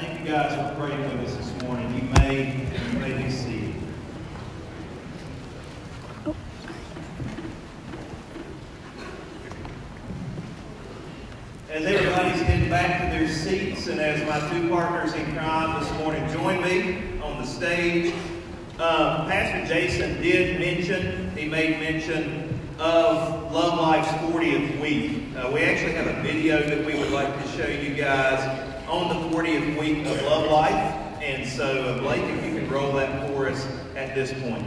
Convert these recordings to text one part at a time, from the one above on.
Thank you guys for praying with us this morning. You may, you may be seated. As everybody's getting back to their seats, and as my two partners in crime this morning join me on the stage, uh, Pastor Jason did mention, he made mention of Love Life's 40th week. Uh, we actually have a video that we would like to show you guys on the 40th week of Love Life. And so, uh, Blake, if you can roll that for us at this point.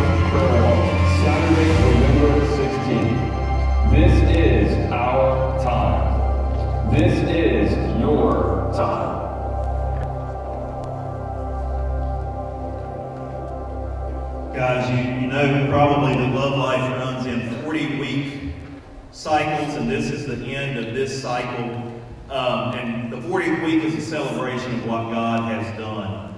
what God has done.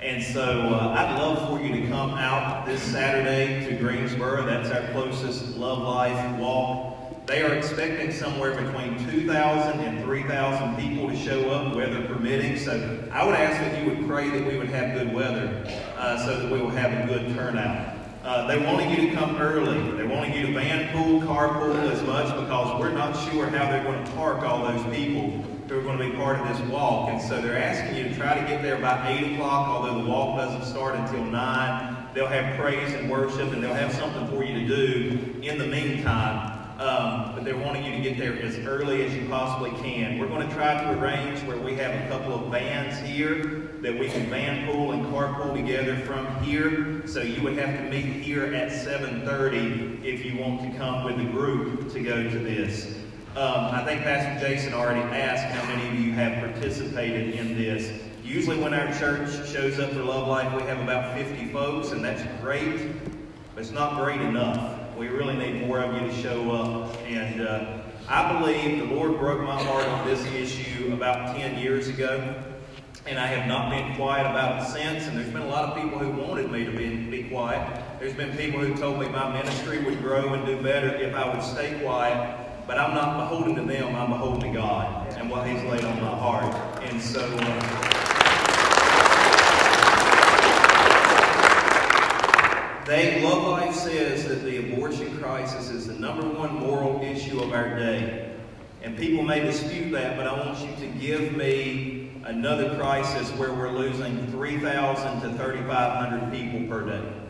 And so uh, I'd love for you to come out this Saturday to Greensboro. That's our closest Love Life walk. They are expecting somewhere between 2,000 and 3,000 people to show up, weather permitting. So I would ask that you would pray that we would have good weather uh, so that we will have a good turnout. Uh, they wanted you to come early. They wanted you to van pool, carpool as much because we're not sure how they're going to park all those people about 8 o'clock, although the walk doesn't start until 9. They'll have praise and worship, and they'll have something for you to do in the meantime. Um, but they're wanting you to get there as early as you possibly can. We're going to try to arrange where we have a couple of vans here that we can van pool and carpool together from here. So you would have to meet here at 7.30 if you want to come with a group to go to this. Um, I think Pastor Jason already asked how many of you have participated in this. Usually when our church shows up for Love Life, we have about 50 folks, and that's great, but it's not great enough. We really need more of you to show up. And uh, I believe the Lord broke my heart on this issue about 10 years ago, and I have not been quiet about it since. And there's been a lot of people who wanted me to be, be quiet. There's been people who told me my ministry would grow and do better if I would stay quiet. But I'm not beholden to them, I'm beholden to God and what He's laid on my heart. And so. Uh, They, Love Life says that the abortion crisis is the number one moral issue of our day. And people may dispute that, but I want you to give me another crisis where we're losing 3,000 to 3,500 people per day.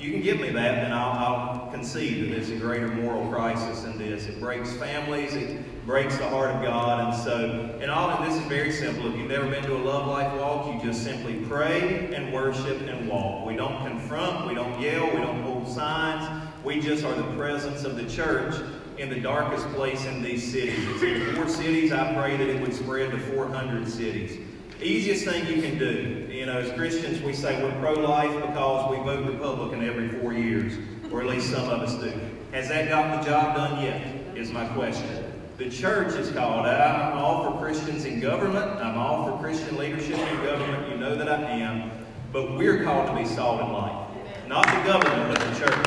You can give me that, and I'll, I'll concede that there's a greater moral crisis in this. It breaks families, it breaks the heart of God. And so, and all of this is very simple. If you've never been to a Love Life walk, you just simply pray and worship and walk. We don't confront, we don't yell, we don't hold signs. We We just are the presence of the church in the darkest place in these cities. It's in four cities. I pray that it would spread to 400 cities. Easiest thing you can do. Know, as Christians, we say we're pro-life because we vote Republican every four years, or at least some of us do. Has that gotten the job done yet? Is my question. The church is called out. I'm all for Christians in government. I'm all for Christian leadership in government. You know that I am. But we're called to be salt and light. Not the government, but the church.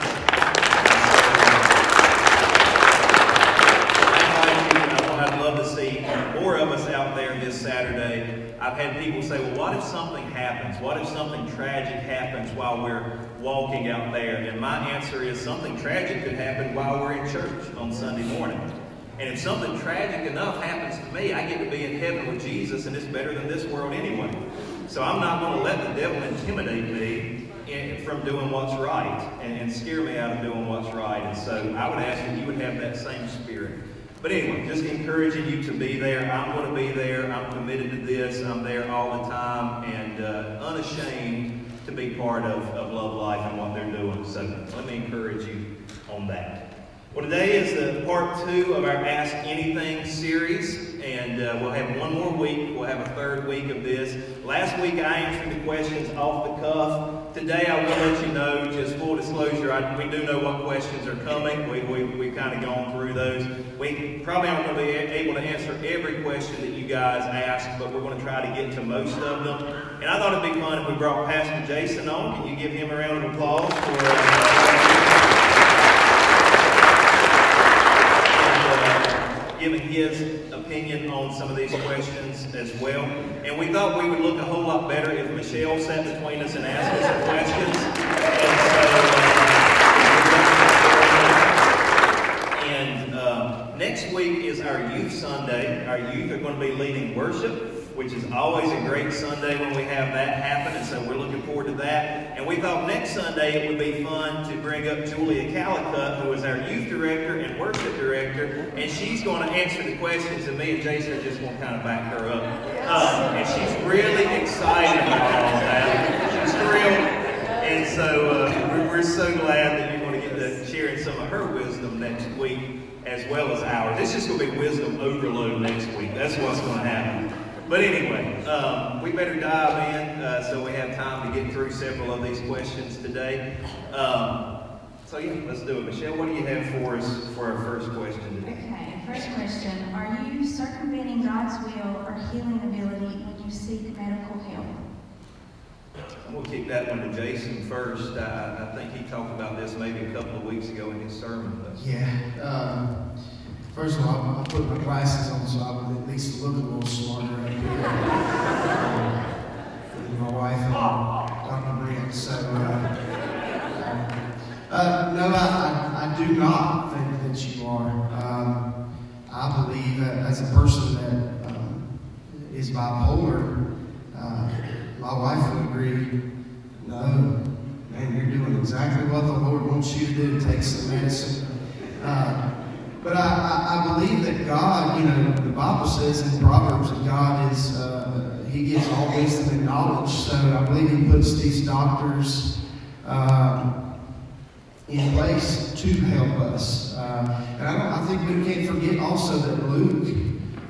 I'd love to see more of us out there this Saturday. I've had people say, well, what if something happens? What if something tragic happens while we're walking out there? And my answer is something tragic could happen while we're in church on Sunday morning. And if something tragic enough happens to me, I get to be in heaven with Jesus, and it's better than this world anyway. So I'm not going to let the devil intimidate me in, from doing what's right and, and scare me out of doing what's right. And so I would ask that you would have that same spirit. But anyway, just encouraging you to be there. I'm going to be there. I'm committed to this. I'm there all the time and uh, unashamed to be part of, of Love Life and what they're doing. So let me encourage you on that. Well, today is the part two of our Ask Anything series, and uh, we'll have one more week. We'll have a third week of this. Last week I answered the questions off the cuff. Today I will let you know, just full disclosure, I, we do know what questions are coming. We, we, we've kind of gone through those. We probably aren't going to be able to answer every question that you guys ask, but we're going to try to get to most of them. And I thought it'd be fun if we brought Pastor Jason on. Can you give him a round of applause for... Uh, giving his opinion on some of these questions as well. And we thought we would look a whole lot better if Michelle sat between us and asked us some questions. And, so, uh, and uh, next week is our Youth Sunday. Our youth are going to be leading worship which is always a great Sunday when we have that happen, and so we're looking forward to that. And we thought next Sunday it would be fun to bring up Julia Calicut, who is our youth director and worship director, and she's going to answer the questions, and me and Jason are just going to kind of back her up. Um, and she's really excited about all that. She's thrilled, and so uh, we're, so glad that you're going to get to sharing some of her wisdom next week as well as ours. It's just going to be wisdom overload next week. That's what's going to happen. But anyway, um, we better dive in uh, so we have time to get through several of these questions today. Um, so yeah, let's do it. Michelle, what do you have for us for our first question today? Okay, first question. Are you circumventing God's will or healing ability when you seek medical help? I'm going to kick that one to Jason first. I, I think he talked about this maybe a couple of weeks ago in his sermon. Yeah. Um, First of all, I put my glasses on so I would at least look a little smarter here. Um, my wife and Dr. Brent. So, uh, uh, no, I, I, I, do not think that you are. Um, I believe that as a person that um, is bipolar, uh, my wife would agree, no, man, you're doing exactly what the Lord wants you to do. Take some medicine. Uh, but I, I, I, believe that God, you know, the Bible says in Proverbs that God is, uh, He gives all wisdom and knowledge. So I believe He puts these doctors uh, in place to help us. Uh, and I, I, think we can't forget also that Luke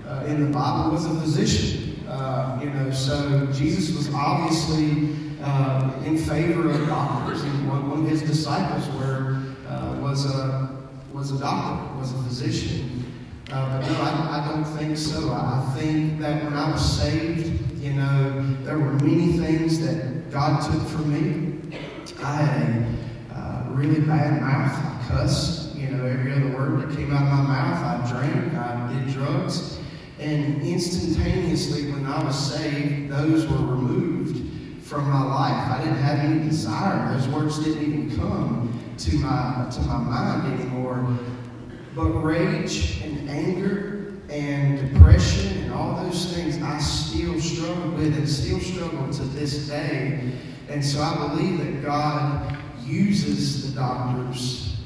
uh, in the Bible was a physician. Uh, you know, so Jesus was obviously uh, in favor of doctors, and one, one of his disciples were was a was a doctor, was a physician. Uh, but no, I, I, don't think so. I think that when I was saved, you know, there were many things that God took from me. I had a uh, really bad mouth. I cussed, you know, every other word that came out of my mouth. I drank, I did drugs. And instantaneously, when I was saved, those were removed from my life. I didn't have any desire. Those words didn't even come to my to my mind anymore. But rage and anger and depression and all those things I still struggle with and still struggle to this day. And so I believe that God uses the doctors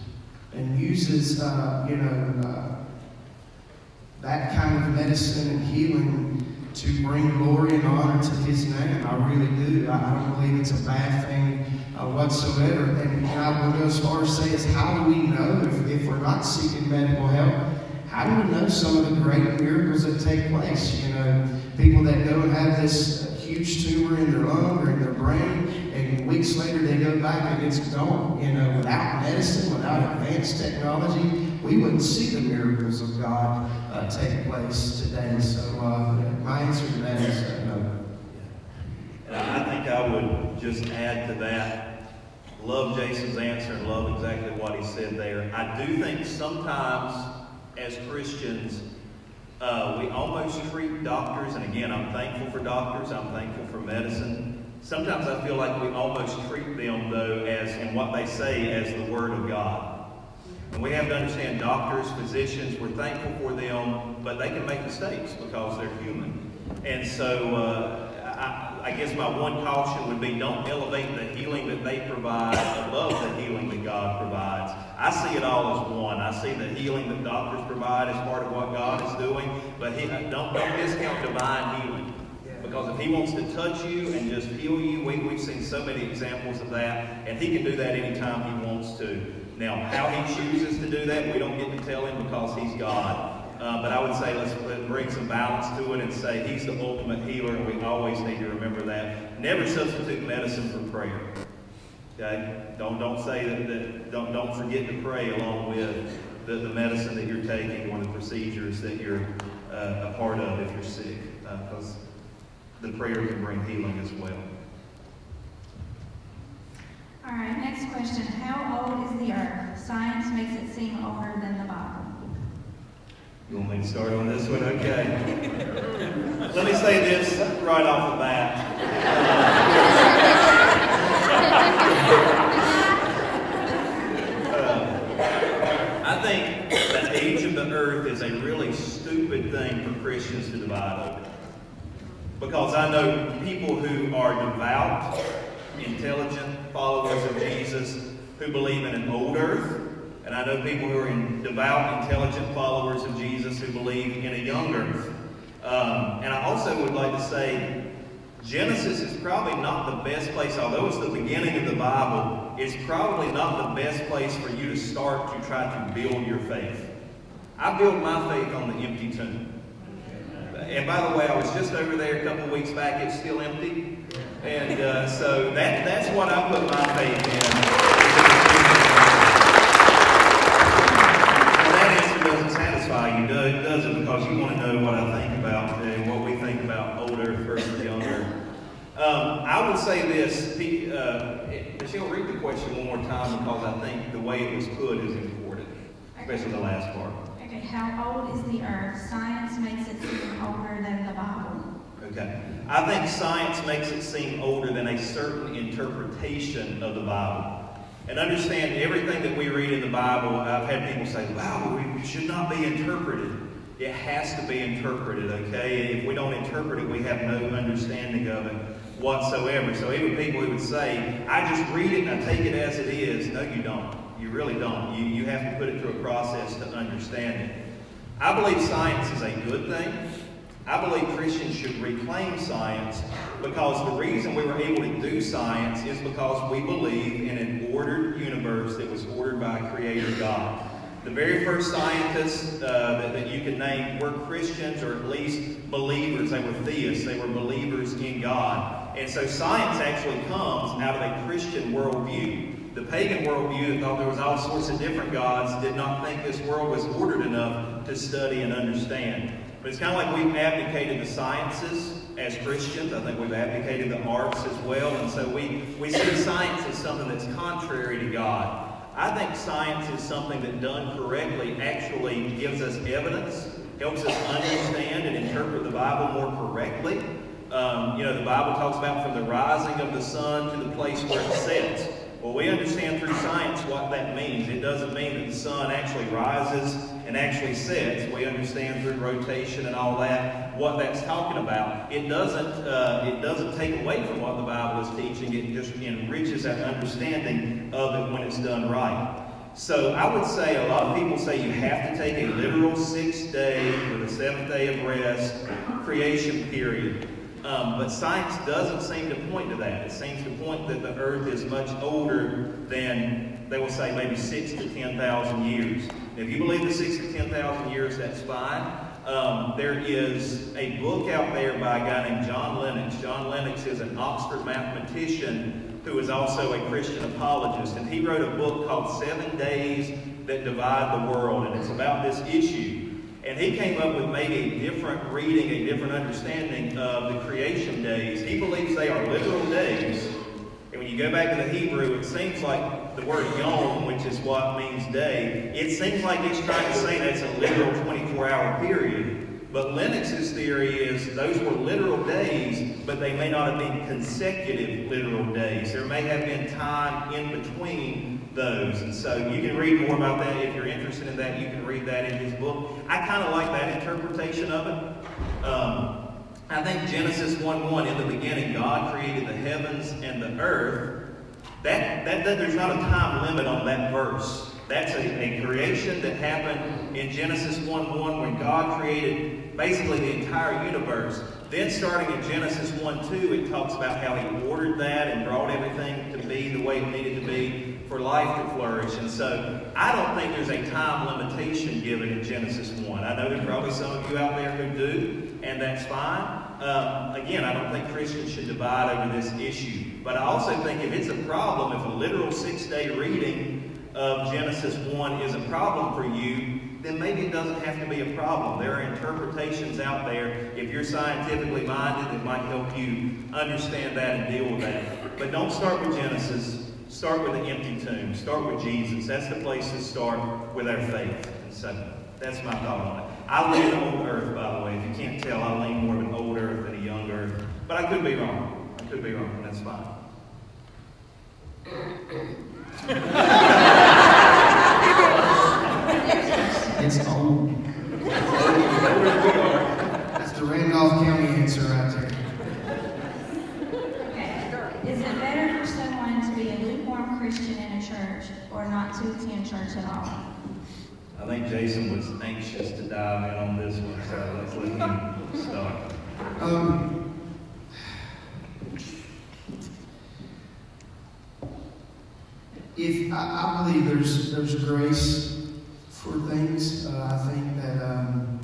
and uses uh, you know uh, that kind of medicine and healing to bring glory and honor to His name. I really do. I don't believe it's a bad thing uh, whatsoever. And, I would go as far as say is how do we know if, if we're not seeking medical help? How do we know some of the great miracles that take place? You know, people that go and have this huge tumor in their lung or in their brain, and weeks later they go back and it's gone. You know, without medicine, without advanced technology, we wouldn't see the miracles of God uh, take place today. So uh, my answer to that is uh, no. And I think I would just add to that. Love Jason's answer and love exactly what he said there. I do think sometimes as Christians, uh, we almost treat doctors, and again, I'm thankful for doctors, I'm thankful for medicine. Sometimes I feel like we almost treat them, though, as, and what they say, as the Word of God. And we have to understand doctors, physicians, we're thankful for them, but they can make mistakes because they're human. And so, uh, I, I guess my one caution would be don't elevate the healing that they provide above the healing that God provides. I see it all as one. I see the healing that doctors provide as part of what God is doing, but he, uh, don't, don't discount divine healing. Because if he wants to touch you and just heal you, we, we've seen so many examples of that, and he can do that anytime he wants to. Now, how he chooses to do that, we don't get to tell him because he's God. Uh, but I would say let's, let's bring some balance to it and say he's the ultimate healer, and we always need to remember that. Never substitute medicine for prayer. Okay? Don't, don't say that, that don't, don't forget to pray along with the, the medicine that you're taking or the procedures that you're uh, a part of if you're sick. Because the prayer can bring healing as well. All right, next question. How old is the earth? Science makes it seem older than the Bible. You want me to start on this one? Okay. Let me say this right off the bat. Uh, I think the age of the earth is a really stupid thing for Christians to divide over. Because I know people who are devout, intelligent followers of Jesus who believe in an old earth, and I know people who are in devout, intelligent followers of Jesus who believe in a young earth. Um, and I also would like to say Genesis is probably not the best place, although it's the beginning of the Bible, it's probably not the best place for you to start to try to build your faith. I build my faith on the empty tomb. And by the way, I was just over there a couple weeks back. It's still empty. And uh, so that, that's what I put my faith in. Well, that answer doesn't satisfy you, does, does it? Because you want to know what I think about and what we think about old earth versus young earth. Um, I would say this. Uh, Michelle, read the question one more time because I think the way it was put is important, especially the last part. Okay, how old is the earth? Science makes it seem older than the Bible. Okay. I think science makes it seem older than a certain interpretation of the Bible. And understand everything that we read in the Bible, I've had people say, wow, we should not be interpreted. It has to be interpreted, okay? If we don't interpret it, we have no understanding of it whatsoever. So even people who would say, I just read it and I take it as it is, no, you don't. You really don't. You, you have to put it through a process to understand it. I believe science is a good thing. I believe Christians should reclaim science because the reason we were able to do science is because we believe in an ordered universe that was ordered by a creator God. The very first scientists uh, that, that you can name were Christians or at least believers. They were theists. They were believers in God. And so science actually comes out of a Christian worldview. The pagan worldview that thought there was all sorts of different gods did not think this world was ordered enough to study and understand. But it's kind of like we've abdicated the sciences as Christians. I think we've abdicated the arts as well. And so we, we see science as something that's contrary to God. I think science is something that done correctly actually gives us evidence, helps us understand and interpret the Bible more correctly. Um, you know, the Bible talks about from the rising of the sun to the place where it sets. Well, we understand through science what that means. It doesn't mean that the sun actually rises and actually sets. We understand through rotation and all that what that's talking about. It doesn't. Uh, it doesn't take away from what the Bible is teaching. It just enriches that understanding of it when it's done right. So I would say a lot of people say you have to take a literal six day or the seventh day of rest creation period. Um, but science doesn't seem to point to that. It seems to point that the Earth is much older than, they will say, maybe six to 10,000 years. If you believe the six to 10,000 years, that's fine. Um, there is a book out there by a guy named John Lennox. John Lennox is an Oxford mathematician who is also a Christian apologist. And he wrote a book called Seven Days That Divide the World. And it's about this issue. And he came up with maybe a different reading, a different understanding of the creation days. He believes they are literal days. And when you go back to the Hebrew, it seems like the word yom, which is what means day, it seems like it's trying to say that's a literal 24 hour period. But Lennox's theory is those were literal days, but they may not have been consecutive literal days. There may have been time in between those. And so you can read more about that if you're interested in that. You can read that in his book. I kind of like that interpretation of it. Um, I think Genesis 1 1, in the beginning, God created the heavens and the earth. That, that, that there's not a time limit on that verse. That's a, a creation that happened in Genesis 1 1 when God created basically the entire universe. Then, starting in Genesis 1 2, it talks about how He ordered that and brought everything to be the way it needed to be for life to flourish. And so, I don't think there's a time limitation given in Genesis 1. I know there's probably some of you out there who do, and that's fine. Um, again, I don't think Christians should divide over this issue. But I also think if it's a problem, if a literal six day reading of Genesis 1 is a problem for you, then maybe it doesn't have to be a problem. There are interpretations out there, if you're scientifically minded, it might help you understand that and deal with that. But don't start with Genesis. Start with the empty tomb. Start with Jesus. That's the place to start with our faith. And so that's my thought on it. I lean old earth, by the way. If you can't tell, I lean more of an old earth than a young earth. But I could be wrong. I could be wrong, and that's fine. It's old. That's the Randolph County answer right there. Okay. Is it better for someone to be a lukewarm Christian in a church or not to attend church at all? I think Jason was anxious to dive in on this one, so let's let him start. Um, if I, I believe there's there's grace for things, uh, I think that um,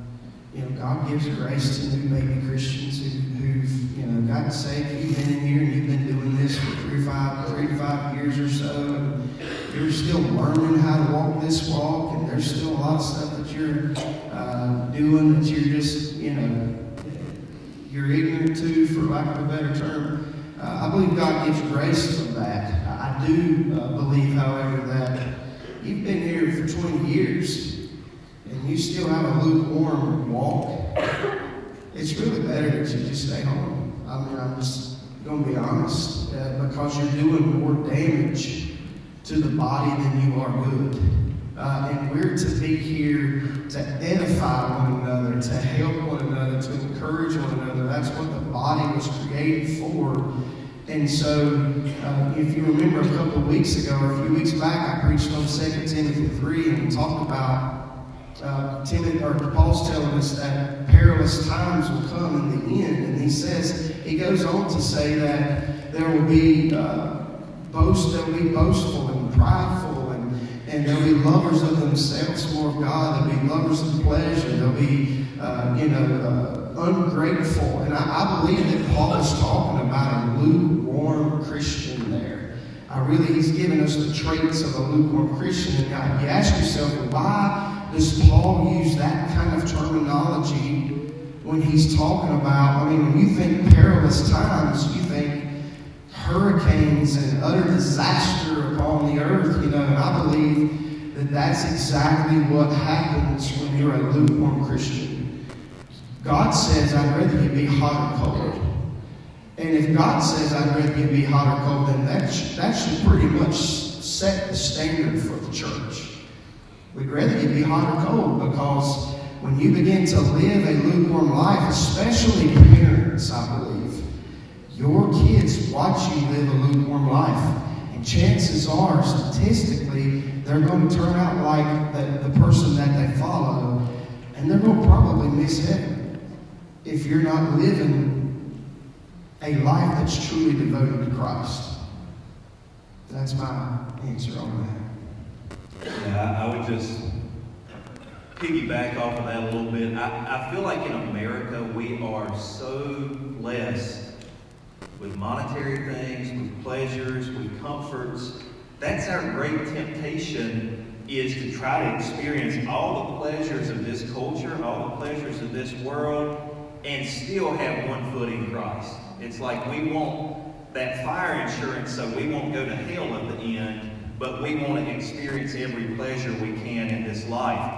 you know God gives grace to new baby Christians who, who've you know gotten saved. You've been in here and you've been doing this for three or five, three to five years or so, and you're still learning how to walk this walk, and there's still a lot of stuff that you're uh, doing that you're just you know you're ignorant to, for lack of a better term. Uh, I believe God gives grace for that. I I do uh, believe, however, that you've been here for 20 years and you still have a lukewarm walk. It's really better that you just stay home. I mean, I'm just going to be honest, uh, because you're doing more damage to the body than you are good. Uh, and we're to be here to edify one another, to help one another, to encourage one another. That's what the body was created for. And so, uh, if you remember a couple of weeks ago, or a few weeks back, I preached on 2 Timothy 3, and we talked about uh, Timothy, or Paul's telling us that perilous times will come in the end. And he says, he goes on to say that there will be uh, boast, they'll be boastful prideful, and, and they'll be lovers of themselves more of God. They'll be lovers of pleasure. They'll be, uh, you know, uh, ungrateful. And I, I believe that Paul is talking about a lukewarm Christian there. I really, he's giving us the traits of a lukewarm Christian. And God, you ask yourself, why does Paul use that kind of terminology when he's talking about, I mean, when you think perilous times, you think hurricanes and utter disaster upon the earth, you know, and I believe that that's exactly what happens when you're a lukewarm Christian. God says, I'd rather you be hot or cold. And if God says, I'd rather you be hot or cold, then that, sh- that should pretty much set the standard for the church. We'd rather you be hot or cold because when you begin to live a lukewarm life, especially parents, I believe, your kids watch you live a lukewarm life. And chances are, statistically, they're going to turn out like the, the person that they follow, and they're going to probably miss heaven if you're not living a life that's truly devoted to Christ. That's my answer on that. Yeah, I would just piggyback off of that a little bit. I, I feel like in America we are so blessed with monetary things, with pleasures, with comforts. That's our great temptation is to try to experience all the pleasures of this culture, all the pleasures of this world, and still have one foot in Christ. It's like we want that fire insurance so we won't go to hell at the end, but we want to experience every pleasure we can in this life.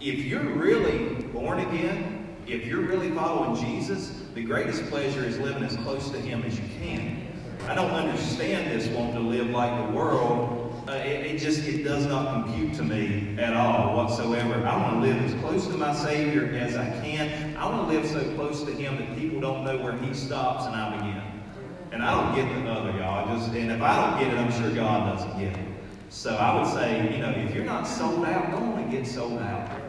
If you're really born again, if you're really following Jesus, the greatest pleasure is living as close to Him as you can. I don't understand this wanting to live like the world. Uh, it, it, just it does not compute to me at all whatsoever. I want to live as close to my Savior as I can. I want to live so close to Him that people don't know where He stops and I begin. And I don't get the other, y'all. Just and if I don't get it, I'm sure God doesn't get it. So I would say, you know, if you're not sold out, go on and get sold out.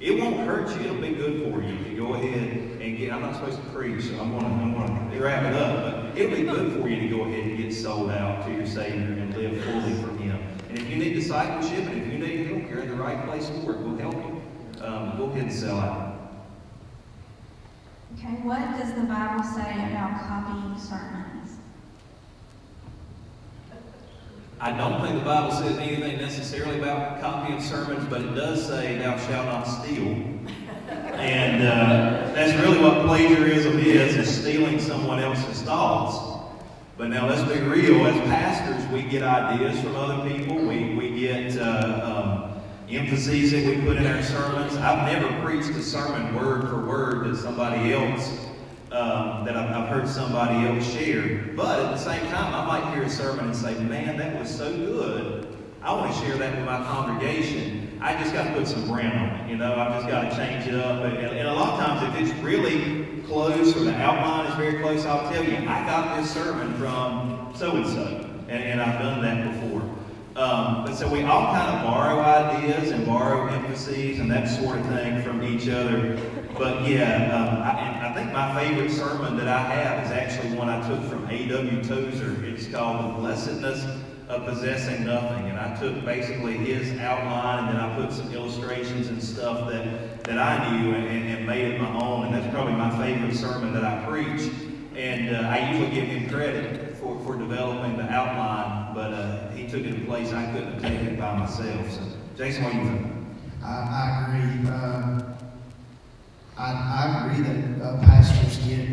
It won't hurt you. It'll be good for you to go ahead and get. I'm not supposed to preach, so I'm going to, I'm to wrap it up. But it'll be good for you to go ahead and get sold out to your Savior and live fully for Him. And if you need discipleship and if you need help, you're in the right place for it. We'll help you. Um, go ahead and sell out. Okay, what does the Bible say about copying sermons? I don't think the Bible says anything necessarily about copying sermons, but it does say, Thou shalt not steal. And uh, that's really what plagiarism is, is stealing someone else's thoughts. But now let's be real, as pastors, we get ideas from other people. We, we get uh, um, emphases that we put in our sermons. I've never preached a sermon word for word that somebody else um, that I've, I've, heard somebody else share. But at the same time, I might hear a sermon and say, man, that was so good. I want to share that with my congregation. I just got to put some brand on it. You know, I've just got to change it up. And, and, a lot of times, if it's really close or the outline is very close, I'll tell you, I got this sermon from so and so. And I've done that before. Um, but so we all kind of borrow ideas and borrow emphases and that sort of thing from each other. But yeah, um, I, I, think my favorite sermon that I have is actually one I took from A.W. Tozer. It's called The Blessedness of Possessing Nothing. And I took basically his outline and then I put some illustrations and stuff that, that I knew and, and made it my own. And that's probably my favorite sermon that I preach. And uh, I usually give him credit for, for developing the outline, but uh, he took it in place I couldn't have taken it by myself. So, Jason, what do you think? I, I agree. Uh, I, I agree that uh, pastors get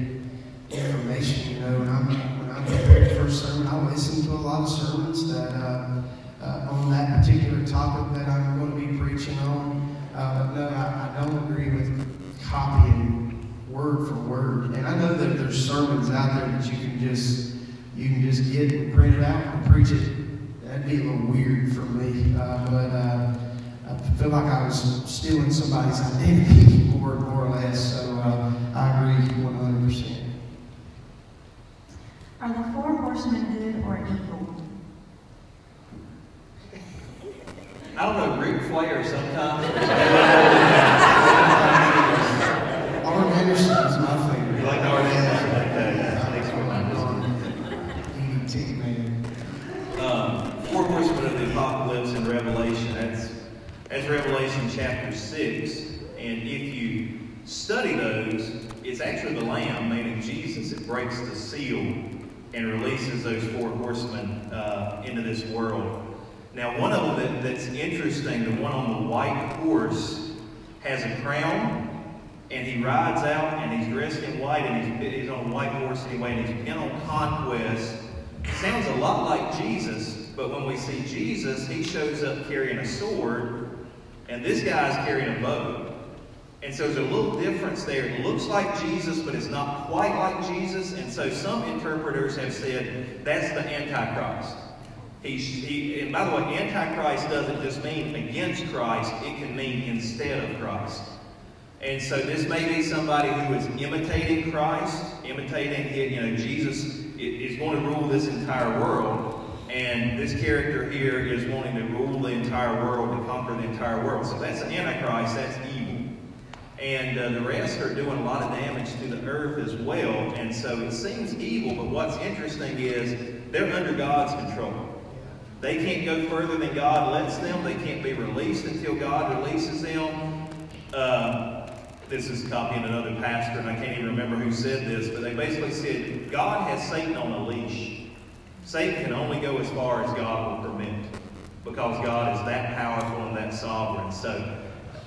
information. You know, when I'm when I'm preparing for a sermon, I listen to a lot of sermons that uh, uh, on that particular topic that I'm going to be preaching on. Uh, but no, I, I don't agree with copying word for word. And I know that there's sermons out there that you can just you can just get and print it out and preach it. That'd be a little weird for me. Uh, but uh, I feel like I was stealing somebody's identity more, more or less. So uh, I agree 100%. Are the four horsemen good or evil? I don't know, Ric Flair sometimes. Arn Anderson is my favorite. You like Arn Anderson? EDT, man. Um, four horsemen of the apocalypse in Revelation. That's that's Revelation chapter six. And if you study those, it's actually the Lamb, meaning Jesus, that breaks the seal and releases those four horsemen uh, into this world. Now, one of them that, that's interesting, the one on the white horse, has a crown, and he rides out, and he's dressed in white, and he's, he's on a white horse anyway, and he's bent on conquest. Sounds a lot like Jesus, but when we see Jesus, he shows up carrying a sword, and this guy's carrying a bow. And so there's a little difference there. It looks like Jesus, but it's not quite like Jesus. And so some interpreters have said that's the Antichrist. He's, he, and by the way, Antichrist doesn't just mean against Christ, it can mean instead of Christ. And so this may be somebody who is imitating Christ, imitating, you know, Jesus is going to rule this entire world. And this character here is wanting to rule the entire world and conquer the entire world. So that's the Antichrist, that's evil. and uh, the rest are doing a lot of damage to the earth as well. And so it seems evil, but what's interesting is they're under God's control. They can't go further than God lets them. They can't be released until God releases them. Uh, this is copying another pastor, and I can't even remember who said this, but they basically said God has Satan on a leash. Satan can only go as far as God will permit because God is that powerful and that sovereign. So,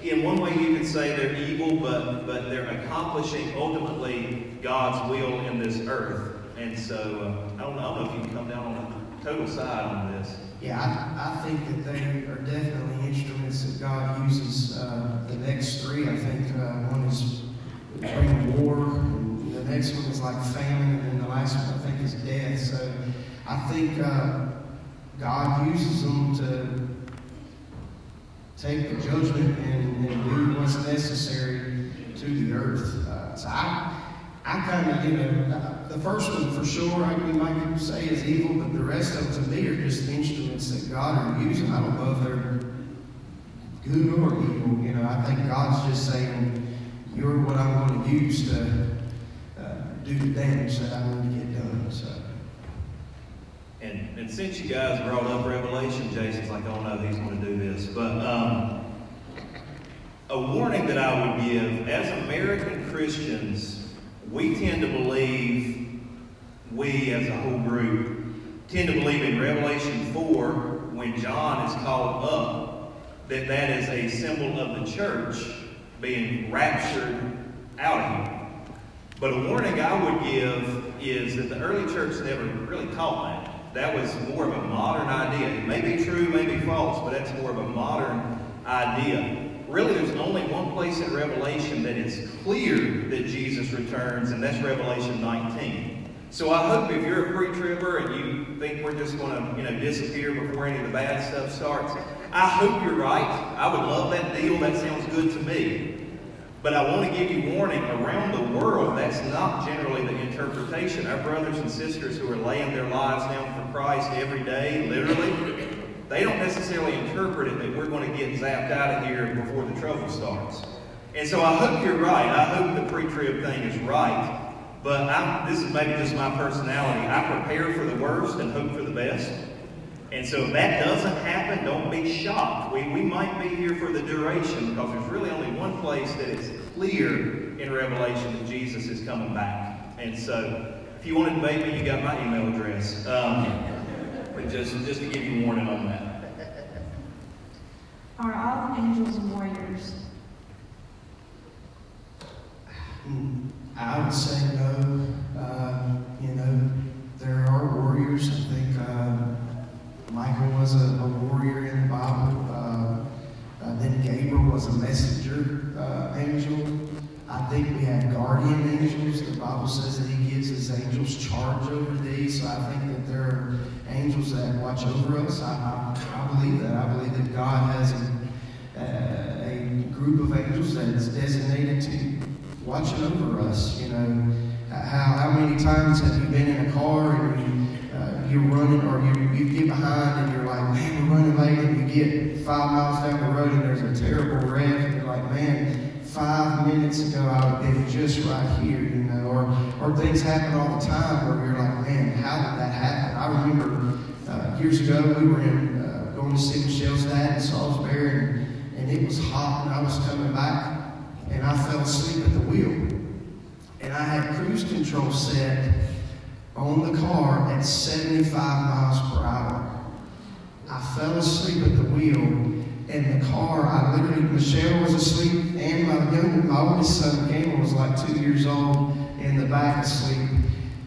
in one way, you could say they're evil, but, but they're accomplishing ultimately God's will in this earth. And so, uh, I, don't know, I don't know if you can come down on the total side on this. Yeah, I, I think that they are definitely instruments that God uses. Uh, the next three, I think, uh, one is bring war, the next one is like famine, and then the last one I think is death. So I think uh, God uses them to take the judgment and, and do what's necessary to the earth. Uh, so I, I kind of, you know, uh, the first one for sure, I, we might say is evil, but the rest of them to me are just instruments that God are using. I don't know if they're good or evil. You know, I think God's just saying, "You're what I'm going to use to uh, do the damage that I want to get done." So. And, and since you guys brought up Revelation, Jason's like, oh no, he's going to do this. But um, a warning that I would give as American Christians, we tend to believe, we as a whole group, tend to believe in Revelation 4 when John is called up, that that is a symbol of the church being raptured out of here. But a warning I would give is that the early church never really taught that. That was more of a modern idea. It may be true, may be false, but that's more of a modern idea. Really, there's only one place in Revelation that it's clear that Jesus returns, and that's Revelation 19. So I hope if you're a pre-tribber and you think we're just going to, you know, disappear before any of the bad stuff starts, I hope you're right. I would love that deal. That sounds good to me. But I want to give you warning around the world, that's not generally the interpretation. Our brothers and sisters who are laying their lives down for Christ every day, literally, they don't necessarily interpret it that we're going to get zapped out of here before the trouble starts. And so I hope you're right. I hope the pre-trib thing is right. But I'm, this is maybe just my personality. I prepare for the worst and hope for the best. And so if that doesn't happen, don't be shocked. We, we might be here for the duration because there's really only one place that is clear in Revelation that Jesus is coming back. And so if you want to debate me, you got my email address. Um, but just, just to give you warning on that. Are all angels warriors? Mm, I would say no. Uh, you know, was a, a, warrior in the Bible. Uh, uh then Gabriel was a messenger uh, angel. I think we have guardian angels. The Bible says that He gives His angels charge over these. So I think that there are angels that watch over us. I, I, I believe that. I believe that God has a, a group of angels that is designated to watch over us. You know, how, how many times have you been in a car and you, uh, you're running or you, you get behind and you're man, we're running late and you get five miles down the road and there's a terrible wreck and you're like, man, five minutes ago I would have been just right here, you know, or, or things happen all the time where you're like, man, how did that happen? I remember uh, years ago we were in, uh, going to see Michelle's dad in Salisbury and, and it was hot and I was coming back and I fell asleep at the wheel. And I had cruise control set on the car at 75 miles per hour. I fell asleep at the wheel, and the car, I literally, Michelle was asleep, and my young, my oldest son, Cameron, was like two years old in the back asleep.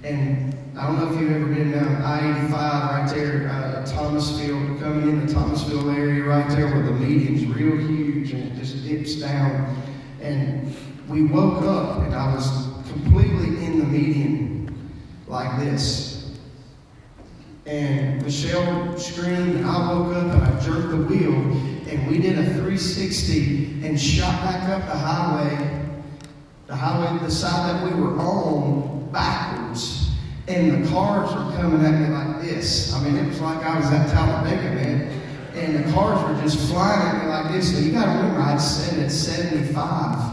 And I don't know if you've ever been down I-85 right there, uh, Thomasville, coming in the Thomasville area right there where the median's real huge and it just dips down. And we woke up and I was completely in the median like this. And Michelle screamed, I woke up and I jerked the wheel, and we did a 360 and shot back up the highway, the highway, the side that we were on, backwards. And the cars were coming at me like this. I mean, it was like I was at Talladega, man. And the cars were just flying at me like this. So you got to remember, I'd set at 75.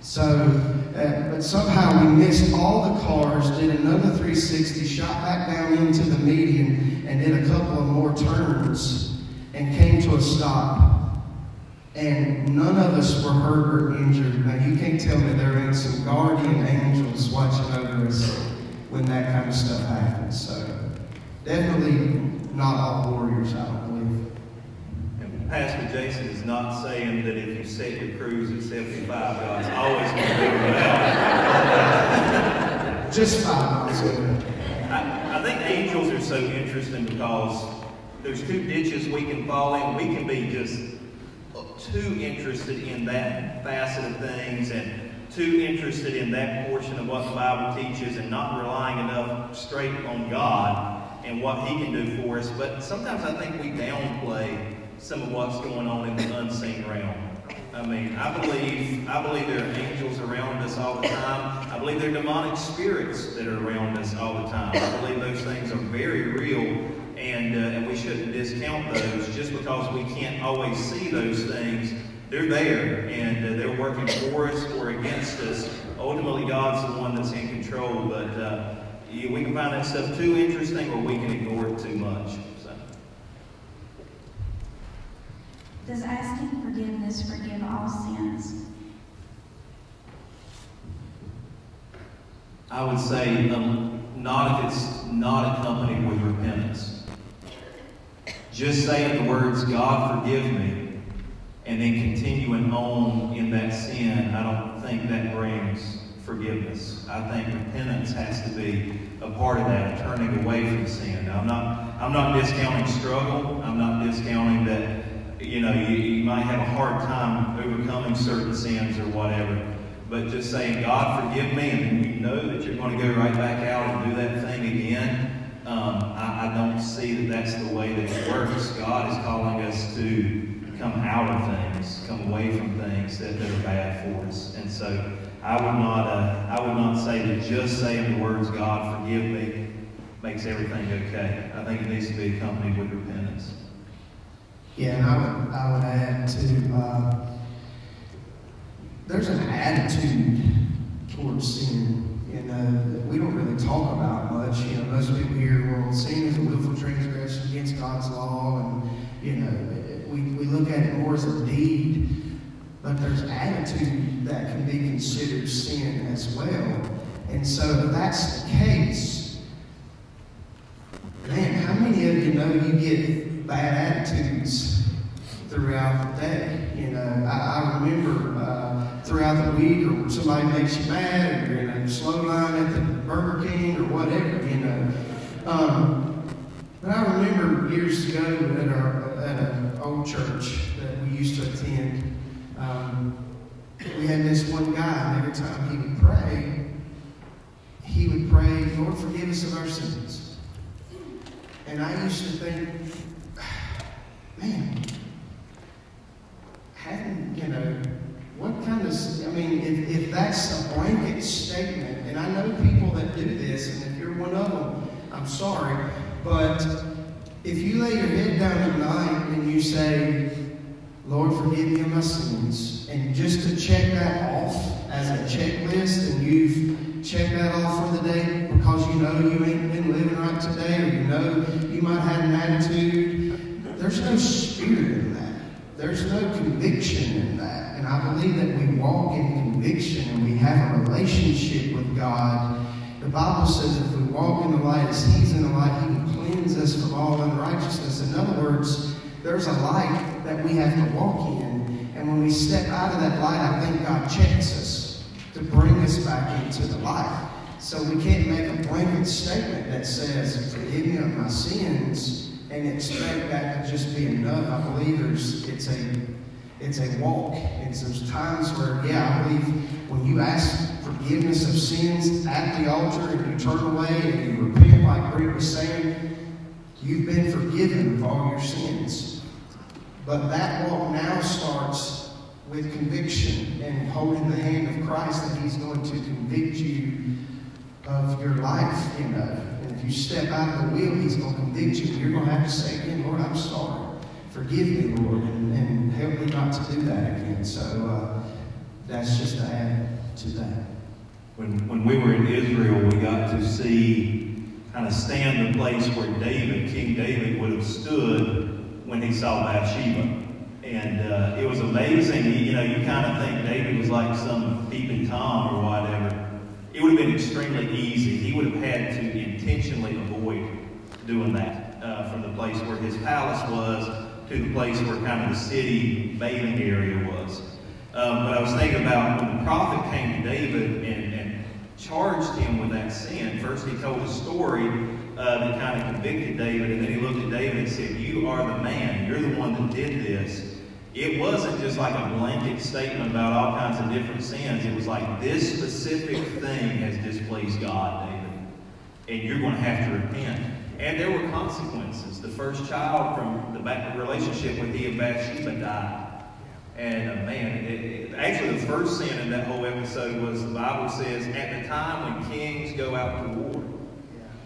So, uh, but somehow we missed all the cars, did another 360, shot back down into the median, and did a couple of more turns, and came to a stop. And none of us were hurt or injured. Now, you can't tell me there ain't some guardian angels watching over us when that kind of stuff happens. So, definitely not all warriors, I don't believe. Pastor Jason is not saying that if you set your cruise at 75, God's always going to figure it out. Just five miles away. I, I think angels are so interesting because there's two ditches we can fall in. We can be just too interested in that facet of things and too interested in that portion of what the Bible teaches and not relying enough straight on God and what He can do for us. But sometimes I think we downplay some of what's going on in the unseen realm. I mean, I believe I believe there are angels around us all the time. I believe there are demonic spirits that are around us all the time. I believe those things are very real, and uh, and we shouldn't discount those just because we can't always see those things. They're there, and uh, they're working for us or against us. Ultimately, God's the one that's in control, but uh, we can find that stuff too interesting, or we can ignore it too much. So. Does asking forgiveness forgive all sins? I would say um, not if it's not accompanied with repentance. Just saying the words, God forgive me, and then continuing on in that sin, I don't think that brings forgiveness. I think repentance has to be a part of that, turning away from sin. Now, I'm not, I'm not discounting struggle. I'm not discounting that, you know, you, you might have a hard time overcoming certain sins or whatever. But just saying, God, forgive me, and you know that you're going to go right back out and do that thing again, um, I, I don't see that that's the way that it works. God is calling us to come out of things, come away from things that, that are bad for us. And so I would not, uh, I would not say that just saying the words, God, forgive me, makes everything okay. I think it needs to be accompanied with repentance. Yeah, and I would, I would add to, uh, there's an attitude towards sin, you know, that we don't really talk about much. You know, most people here, well, sin is a willful transgression against God's law, and, you know, we, we look at it more as a deed, but there's attitude that can be considered sin as well. And so if that's the case, man, how many of you know you get bad attitudes throughout the day? You know, I, I remember uh, throughout the week, or somebody makes you mad, or you're in a slow line at the Burger King, or whatever, you know. Um, but I remember years ago at our at an old church that we used to attend, um, we had this one guy, and every time he would pray, he would pray, Lord, forgive us of our sins. And I used to think, man, hadn't, you know, what kind of, I mean, if, if that's a blanket statement, and I know people that do this, and if you're one of them, I'm sorry, but if you lay your head down at night and you say, Lord, forgive me of my sins, and just to check that off as a checklist, and you've checked that off for the day because you know you ain't been living right today, or you know you might have an attitude, there's no spirit in that. There's no conviction in that. And I believe that we walk in conviction and we have a relationship with God. The Bible says if we walk in the light as He's in the light, He will cleanse us from all unrighteousness. In other words, there's a light that we have to walk in. And when we step out of that light, I think God checks us to bring us back into the light. So we can't make a blanket statement that says, forgive me of my sins, and expect that to just be enough. I believe there's it's a it's a walk. It's there's times where, yeah, I believe when you ask forgiveness of sins at the altar and you turn away and you repent, like Bree was saying, you've been forgiven of all your sins. But that walk now starts with conviction and holding the hand of Christ that He's going to convict you of your life, you know. If you step out of the wheel, He's going to convict you. You're going to have to say again, Lord, I'm sorry. Forgive me, Lord, and, and help me not to do that again. So, uh, that's just to add to that. When, when we were in Israel, we got to see, kind of stand the place where David, King David, would have stood when he saw Bathsheba. And uh, it was amazing. You, you know, you kind of think David was like some peeping Tom or whatever. It would have been extremely easy. He would have had to intentionally avoid doing that uh, from the place where his palace was to the place where kind of the city bathing area was. Um, but I was thinking about when the prophet came to David and, and charged him with that sin. First, he told a story uh, that kind of convicted David, and then he looked at David and said, You are the man. You're the one that did this. It wasn't just like a blanket statement about all kinds of different sins. It was like, This specific thing has displeased God, and you're going to have to repent. And there were consequences. The first child from the back relationship with he and Bathsheba died. And uh, man, it, it, actually, the first sin in that whole episode was the Bible says at the time when kings go out to war,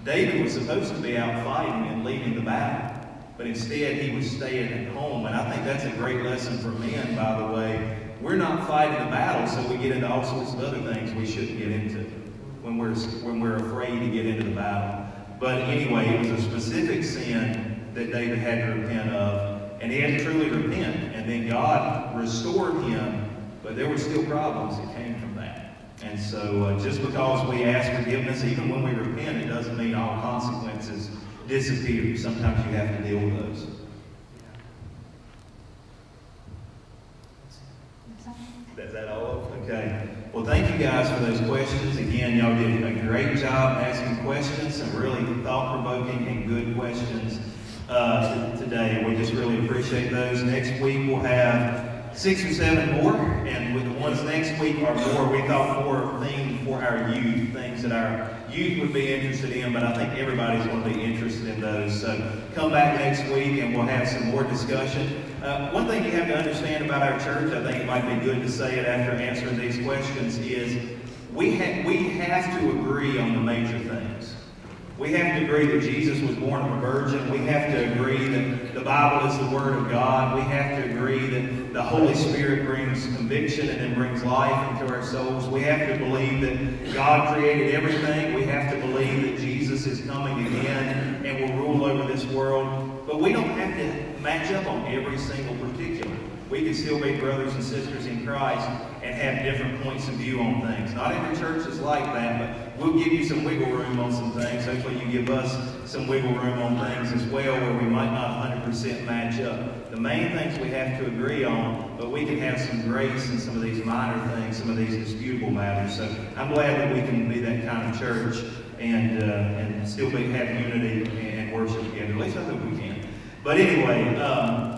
David was supposed to be out fighting and leading the battle, but instead he was staying at home. And I think that's a great lesson for men, by the way. We're not fighting the battle, so we get into all sorts of other things we shouldn't get into when we're when we're afraid to get into the battle. But anyway, it was a specific sin that David had to repent of, and he had to truly repent. And then God restored him, but there were still problems that came from that. And so uh, just because we ask forgiveness, even when we repent, it doesn't mean all consequences disappear. Sometimes you have to deal with those. Is that all? Okay. Well, thank you guys for those questions. Again, y'all did a great job asking questions, some really thought-provoking and good questions uh, today. We just really appreciate those. Next week we'll have six or seven more, and with the ones next week are more, we thought more themed for our youth, things that our youth would be interested in, but I think everybody's going to be interested in those. So come back next week and we'll have some more discussion. Uh, one thing you have to understand about our church, I think it might be good to say it after answering these questions, is we, ha- we have to agree on the major things. We have to agree that Jesus was born of a virgin. We have to agree that the Bible is the Word of God. We have to agree that the Holy Spirit brings conviction and then brings life into our souls. We have to believe that God created everything. We have to believe that Jesus is coming again and will rule over this world. But we don't have to match up on every single particular. We can still be brothers and sisters in Christ and have different points of view on things. Not every church is like that, but we'll give you some wiggle room on some things. Hopefully you give us some wiggle room on things as well where we might not 100% match up. The main things we have to agree on, but we can have some grace in some of these minor things, some of these disputable matters. So I'm glad that we can be that kind of church and, uh, and still be, have unity and worship together. At least I hope we can. But anyway, um,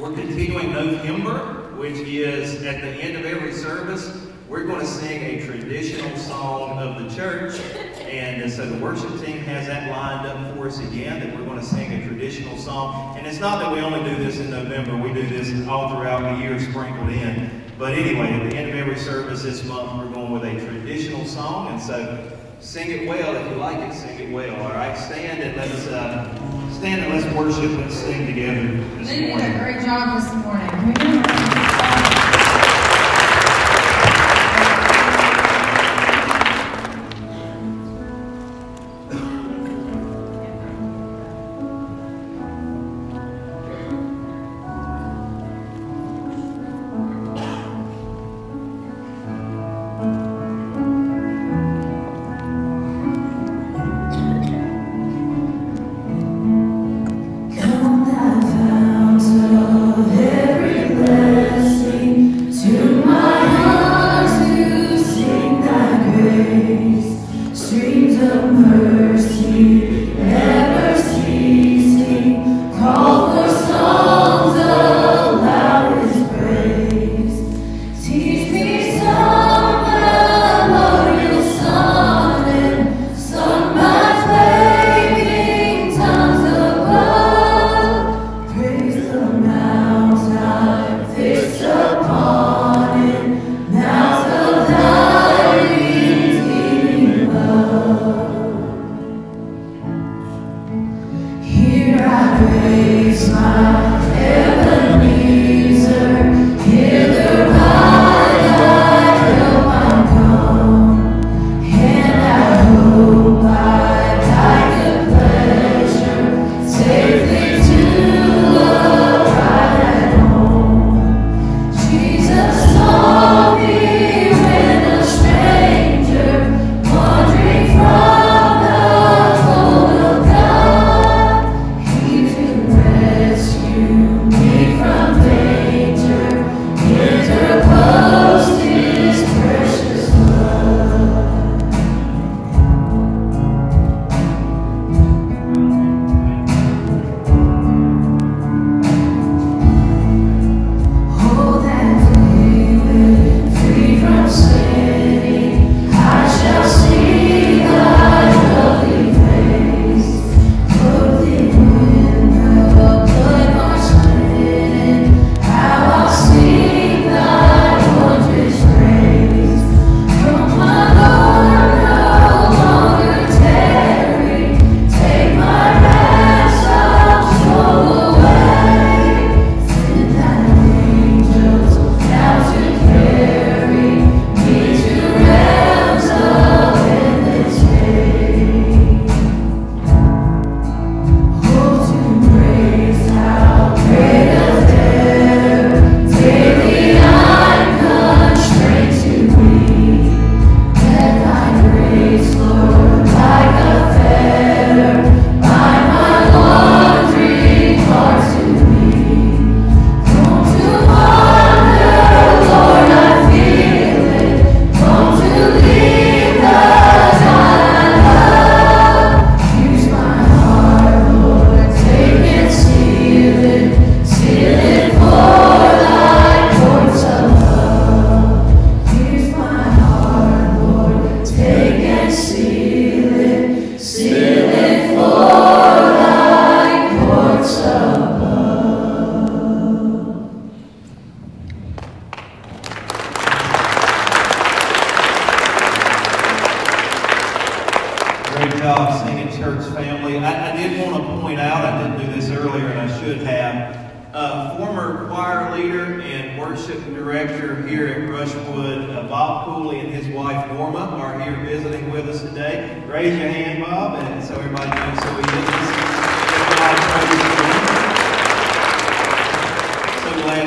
we're continuing November, which is at the end of every service, we're going to sing a traditional song of the church. And so the worship team has that lined up for us again, that we're going to sing a traditional song. And it's not that we only do this in November, we do this all throughout the year sprinkled in. But anyway, at the end of every service this month, we're going with a traditional song. And so sing it well. If you like it, sing it well. All right, stand and let's uh, stand and let's worship. Let's sing together this They did a great job this morning.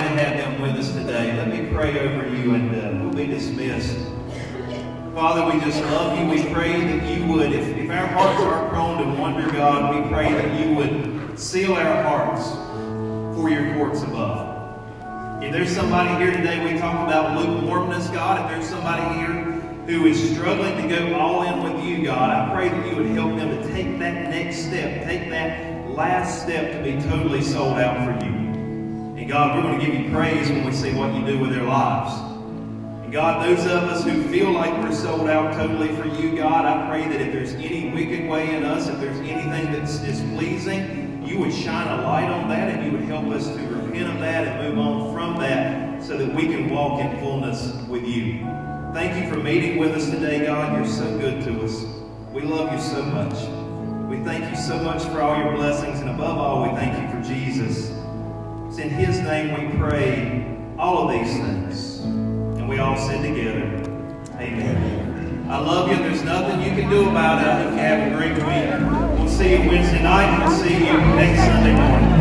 To have them with us today. Let me pray over you and uh, we'll be dismissed. Father, we just love you. We pray that you would, if, if our hearts are prone to wonder, God, we pray that you would seal our hearts for your courts above. If there's somebody here today, we talk about lukewarmness, God. If there's somebody here who is struggling to go all in with you, God, I pray that you would help them to take that next step, take that last step to be totally sold out for you. And God, we're going to give you praise when we see what you do with their lives. And God, those of us who feel like we're sold out totally for you, God, I pray that if there's any wicked way in us, if there's anything that's displeasing, you would shine a light on that and you would help us to repent of that and move on from that so that we can walk in fullness with you. Thank you for meeting with us today, God. You're so good to us. We love you so much. We thank you so much for all your blessings, and above all, we thank you for Jesus. It's in his name we pray all of these things. And we all said together, Amen. I love you. There's nothing you can do about it. I hope you have a great week. We'll see you Wednesday night, we'll see you next Sunday morning.